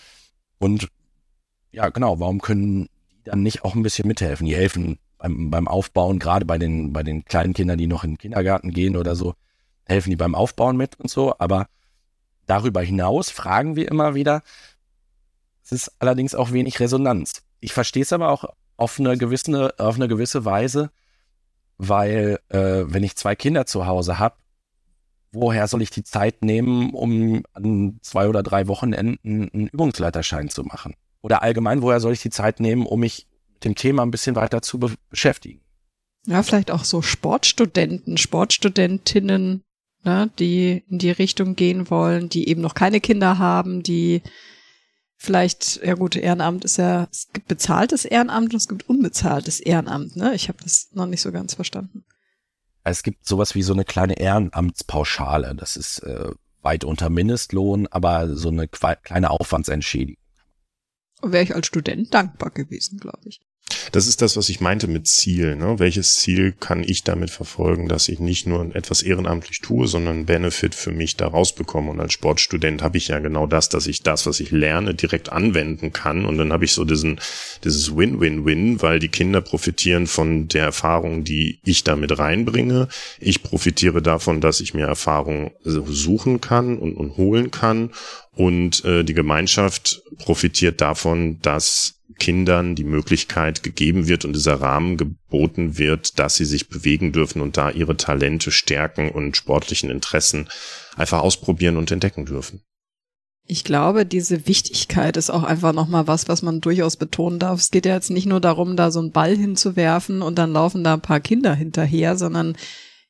[SPEAKER 3] Und ja, genau, warum können die dann nicht auch ein bisschen mithelfen? Die helfen beim, beim Aufbauen, gerade bei den, bei den kleinen Kindern, die noch in den Kindergarten gehen oder so, helfen die beim Aufbauen mit und so. Aber darüber hinaus fragen wir immer wieder, es ist allerdings auch wenig Resonanz ich verstehe es aber auch auf eine gewisse, auf eine gewisse Weise, weil äh, wenn ich zwei Kinder zu Hause habe, woher soll ich die Zeit nehmen, um an zwei oder drei Wochenenden einen Übungsleiterschein zu machen? Oder allgemein, woher soll ich die Zeit nehmen, um mich mit dem Thema ein bisschen weiter zu be beschäftigen?
[SPEAKER 1] Ja, vielleicht auch so Sportstudenten, Sportstudentinnen, ne, die in die Richtung gehen wollen, die eben noch keine Kinder haben, die vielleicht, ja gut, Ehrenamt ist ja, es gibt bezahltes Ehrenamt und es gibt unbezahltes Ehrenamt, ne? Ich habe das noch nicht so ganz verstanden.
[SPEAKER 3] Es gibt sowas wie so eine kleine Ehrenamtspauschale. Das ist äh, weit unter Mindestlohn, aber so eine kleine Aufwandsentschädigung.
[SPEAKER 1] Wäre ich als Student dankbar gewesen, glaube ich.
[SPEAKER 2] Das ist das, was ich meinte mit Ziel. Ne? Welches Ziel kann ich damit verfolgen, dass ich nicht nur etwas ehrenamtlich tue, sondern Benefit für mich daraus bekomme? Und als Sportstudent habe ich ja genau das, dass ich das, was ich lerne, direkt anwenden kann. Und dann habe ich so diesen, dieses Win-Win-Win, weil die Kinder profitieren von der Erfahrung, die ich damit reinbringe. Ich profitiere davon, dass ich mir Erfahrung suchen kann und, und holen kann. Und äh, die Gemeinschaft profitiert davon, dass Kindern die Möglichkeit gegeben wird und dieser Rahmen geboten wird, dass sie sich bewegen dürfen und da ihre Talente, Stärken und sportlichen Interessen einfach ausprobieren und entdecken dürfen.
[SPEAKER 1] Ich glaube, diese Wichtigkeit ist auch einfach nochmal was, was man durchaus betonen darf. Es geht ja jetzt nicht nur darum, da so einen Ball hinzuwerfen und dann laufen da ein paar Kinder hinterher, sondern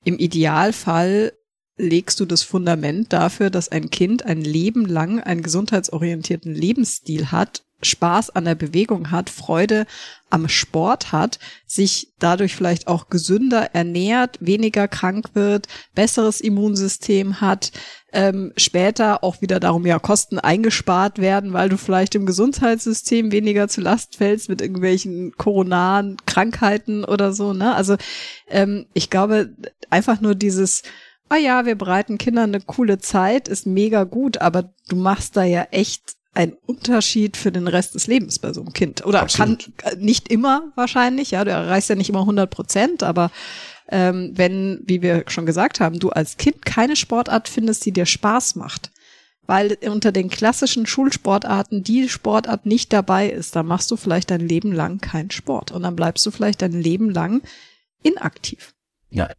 [SPEAKER 1] im Idealfall legst du das Fundament dafür, dass ein Kind ein Leben lang einen gesundheitsorientierten Lebensstil hat Spaß an der Bewegung hat, Freude am Sport hat, sich dadurch vielleicht auch gesünder ernährt, weniger krank wird, besseres Immunsystem hat, ähm, später auch wieder darum ja Kosten eingespart werden, weil du vielleicht im Gesundheitssystem weniger zu Last fällst mit irgendwelchen koronaren Krankheiten oder so. Ne? Also ähm, ich glaube einfach nur dieses ah ja, wir bereiten Kindern eine coole Zeit, ist mega gut, aber du machst da ja echt ein Unterschied für den Rest des Lebens bei so einem Kind. Oder Absolut. kann äh, nicht immer wahrscheinlich, ja, du erreichst ja nicht immer 100 Prozent, aber ähm, wenn, wie wir schon gesagt haben, du als Kind keine Sportart findest, die dir Spaß macht, weil unter den klassischen Schulsportarten die Sportart nicht dabei ist, dann machst du vielleicht dein Leben lang keinen Sport und dann bleibst du vielleicht dein Leben lang inaktiv.
[SPEAKER 2] Ja,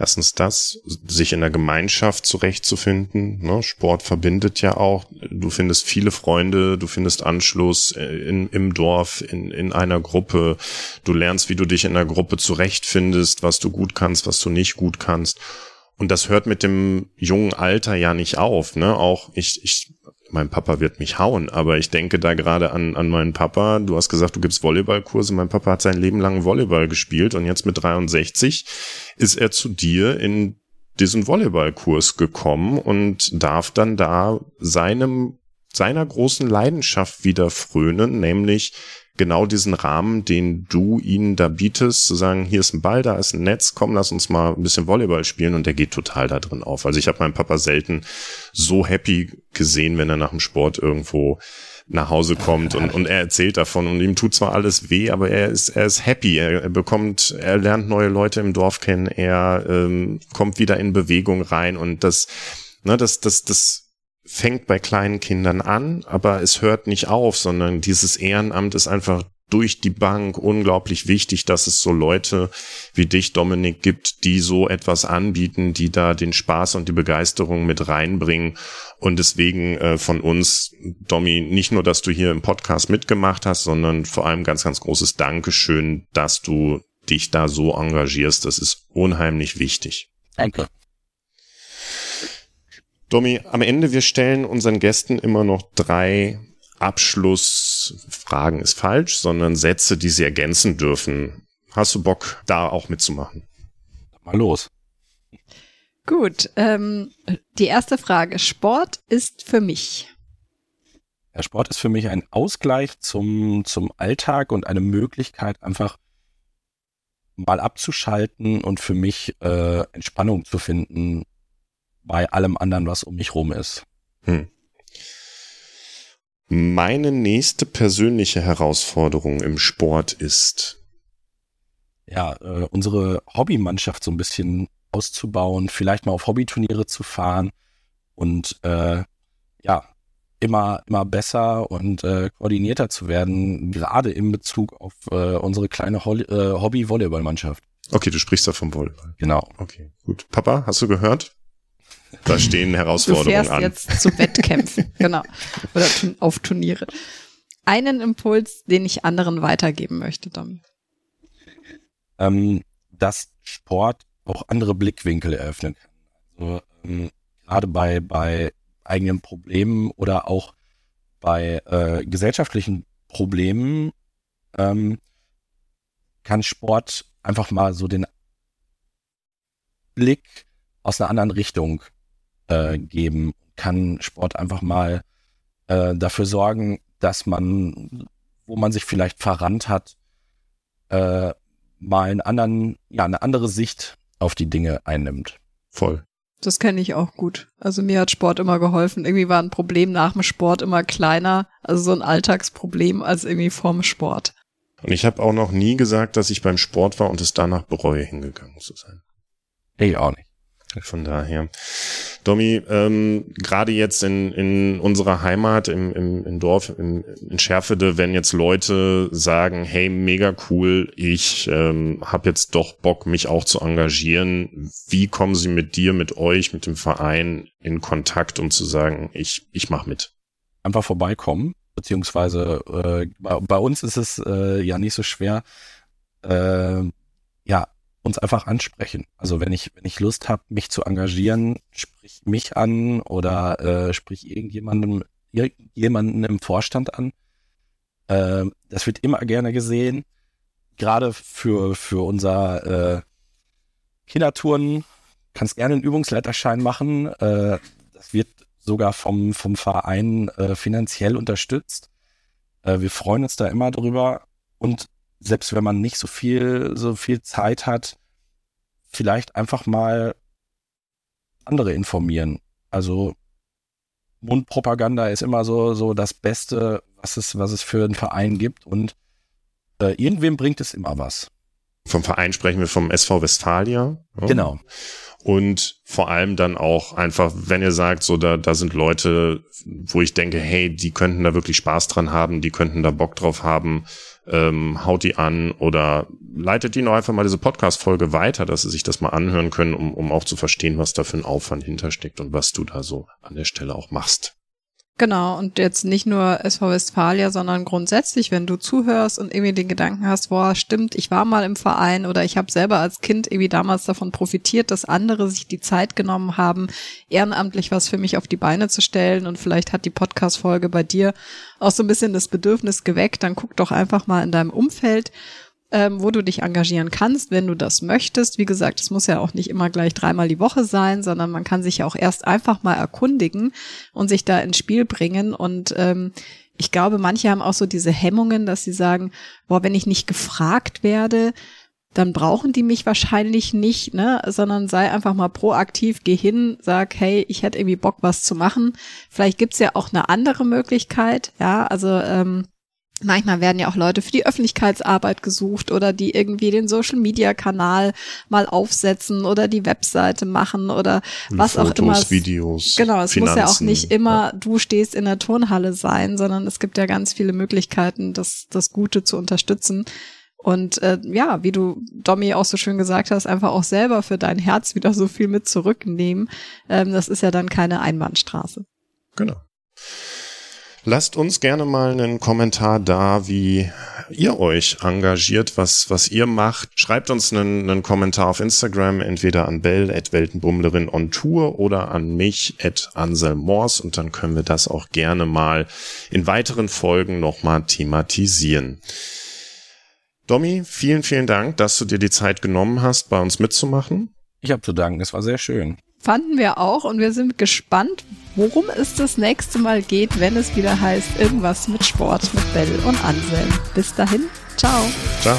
[SPEAKER 2] Erstens das, sich in der Gemeinschaft zurechtzufinden. Ne? Sport verbindet ja auch. Du findest viele Freunde, du findest Anschluss in, im Dorf, in, in einer Gruppe. Du lernst, wie du dich in der Gruppe zurechtfindest, was du gut kannst, was du nicht gut kannst. Und das hört mit dem jungen Alter ja nicht auf. Ne? Auch ich, ich mein Papa wird mich hauen, aber ich denke da gerade an, an meinen Papa. Du hast gesagt, du gibst Volleyballkurse. Mein Papa hat sein Leben lang Volleyball gespielt und jetzt mit 63 ist er zu dir in diesen Volleyballkurs gekommen und darf dann da seinem, seiner großen Leidenschaft wieder frönen, nämlich genau diesen Rahmen, den du ihnen da bietest, zu sagen, hier ist ein Ball, da ist ein Netz, komm, lass uns mal ein bisschen Volleyball spielen. Und der geht total da drin auf. Also ich habe meinen Papa selten so happy gesehen, wenn er nach dem Sport irgendwo nach Hause kommt und, und er erzählt davon. Und ihm tut zwar alles weh, aber er ist, er ist happy, er, er bekommt, er lernt neue Leute im Dorf kennen, er ähm, kommt wieder in Bewegung rein. Und das, ne, das, das, das fängt bei kleinen Kindern an, aber es hört nicht auf, sondern dieses Ehrenamt ist einfach durch die Bank unglaublich wichtig, dass es so Leute wie dich, Dominik, gibt, die so etwas anbieten, die da den Spaß und die Begeisterung mit reinbringen. Und deswegen äh, von uns, Domi, nicht nur, dass du hier im Podcast mitgemacht hast, sondern vor allem ganz, ganz großes Dankeschön, dass du dich da so engagierst. Das ist unheimlich wichtig.
[SPEAKER 3] Danke.
[SPEAKER 2] Domi, am Ende, wir stellen unseren Gästen immer noch drei Abschlussfragen ist falsch, sondern Sätze, die sie ergänzen dürfen. Hast du Bock, da auch mitzumachen?
[SPEAKER 3] Mal los.
[SPEAKER 1] Gut, ähm, die erste Frage. Sport ist für mich.
[SPEAKER 3] Ja, Sport ist für mich ein Ausgleich zum, zum Alltag und eine Möglichkeit, einfach mal abzuschalten und für mich äh, Entspannung zu finden bei allem anderen, was um mich rum ist. Hm.
[SPEAKER 2] Meine nächste persönliche Herausforderung im Sport ist,
[SPEAKER 3] ja, äh, unsere Hobbymannschaft so ein bisschen auszubauen, vielleicht mal auf Hobbyturniere zu fahren und äh, ja, immer, immer besser und äh, koordinierter zu werden, gerade in Bezug auf äh, unsere kleine Ho äh, Hobby-Volleyballmannschaft.
[SPEAKER 2] Okay, du sprichst da vom Volleyball.
[SPEAKER 3] Genau.
[SPEAKER 2] Okay, gut. Papa, hast du gehört? Da stehen Herausforderungen du fährst
[SPEAKER 1] an. jetzt zu Wettkämpfen, genau. Oder auf Turniere. Einen Impuls, den ich anderen weitergeben möchte, Dom.
[SPEAKER 3] Ähm, dass Sport auch andere Blickwinkel eröffnen kann. Also, ähm, gerade bei, bei eigenen Problemen oder auch bei äh, gesellschaftlichen Problemen ähm, kann Sport einfach mal so den Blick aus einer anderen Richtung äh, geben, kann Sport einfach mal äh, dafür sorgen, dass man, wo man sich vielleicht verrannt hat, äh, mal einen anderen, ja, eine andere Sicht auf die Dinge einnimmt.
[SPEAKER 2] Voll.
[SPEAKER 1] Das kenne ich auch gut. Also mir hat Sport immer geholfen. Irgendwie war ein Problem nach dem Sport immer kleiner, also so ein Alltagsproblem als irgendwie vorm Sport.
[SPEAKER 2] Und ich habe auch noch nie gesagt, dass ich beim Sport war und es danach bereue, hingegangen zu sein.
[SPEAKER 3] Ich auch nicht.
[SPEAKER 2] Von daher. Domi, ähm, gerade jetzt in, in unserer Heimat, im, im, im Dorf, im, in Schärfede, wenn jetzt Leute sagen, hey, mega cool, ich ähm, habe jetzt doch Bock, mich auch zu engagieren, wie kommen sie mit dir, mit euch, mit dem Verein in Kontakt, um zu sagen, ich, ich mach mit?
[SPEAKER 3] Einfach vorbeikommen, beziehungsweise äh, bei, bei uns ist es äh, ja nicht so schwer, äh, ja, uns einfach ansprechen. Also wenn ich, wenn ich Lust habe, mich zu engagieren, sprich mich an oder äh, sprich irgendjemandem, jemanden im Vorstand an. Äh, das wird immer gerne gesehen. Gerade für, für unser äh, Kindertouren kannst gerne einen Übungsleiterschein machen. Äh, das wird sogar vom, vom Verein äh, finanziell unterstützt. Äh, wir freuen uns da immer drüber. Und selbst wenn man nicht so viel, so viel Zeit hat, vielleicht einfach mal andere informieren. Also Mundpropaganda ist immer so, so das Beste, was es, was es für einen Verein gibt. Und äh, irgendwem bringt es immer was.
[SPEAKER 2] Vom Verein sprechen wir vom SV Westfalia.
[SPEAKER 3] Ja? Genau.
[SPEAKER 2] Und vor allem dann auch einfach, wenn ihr sagt, so da, da sind Leute, wo ich denke, hey, die könnten da wirklich Spaß dran haben, die könnten da Bock drauf haben, ähm, haut die an oder leitet die noch einfach mal diese Podcast-Folge weiter, dass sie sich das mal anhören können, um, um auch zu verstehen, was da für ein Aufwand hintersteckt und was du da so an der Stelle auch machst.
[SPEAKER 1] Genau, und jetzt nicht nur SV Westfalia, sondern grundsätzlich, wenn du zuhörst und irgendwie den Gedanken hast, boah, stimmt, ich war mal im Verein oder ich habe selber als Kind irgendwie damals davon profitiert, dass andere sich die Zeit genommen haben, ehrenamtlich was für mich auf die Beine zu stellen und vielleicht hat die Podcast-Folge bei dir auch so ein bisschen das Bedürfnis geweckt, dann guck doch einfach mal in deinem Umfeld ähm, wo du dich engagieren kannst, wenn du das möchtest. Wie gesagt, es muss ja auch nicht immer gleich dreimal die Woche sein, sondern man kann sich ja auch erst einfach mal erkundigen und sich da ins Spiel bringen. Und ähm, ich glaube, manche haben auch so diese Hemmungen, dass sie sagen, boah, wenn ich nicht gefragt werde, dann brauchen die mich wahrscheinlich nicht, ne, sondern sei einfach mal proaktiv, geh hin, sag, hey, ich hätte irgendwie Bock, was zu machen. Vielleicht gibt's ja auch eine andere Möglichkeit, ja, also ähm, Manchmal werden ja auch Leute für die Öffentlichkeitsarbeit gesucht oder die irgendwie den Social-Media-Kanal mal aufsetzen oder die Webseite machen oder was Fotos, auch immer.
[SPEAKER 2] Videos.
[SPEAKER 1] Genau, es Finanzen, muss ja auch nicht immer ja. du stehst in der Turnhalle sein, sondern es gibt ja ganz viele Möglichkeiten, das, das Gute zu unterstützen. Und äh, ja, wie du Domi auch so schön gesagt hast, einfach auch selber für dein Herz wieder so viel mit zurücknehmen. Ähm, das ist ja dann keine Einbahnstraße.
[SPEAKER 2] Genau. Lasst uns gerne mal einen Kommentar da, wie ihr euch engagiert, was, was ihr macht. Schreibt uns einen, einen Kommentar auf Instagram, entweder an Bell at Weltenbummlerin on Tour oder an mich at Anselmors und dann können wir das auch gerne mal in weiteren Folgen nochmal thematisieren. Domi, vielen, vielen Dank, dass du dir die Zeit genommen hast, bei uns mitzumachen.
[SPEAKER 3] Ich habe zu danken, es war sehr schön.
[SPEAKER 1] Fanden wir auch und wir sind gespannt, worum es das nächste Mal geht, wenn es wieder heißt, irgendwas mit Sport mit Bell und Anselm. Bis dahin, ciao.
[SPEAKER 2] Ciao.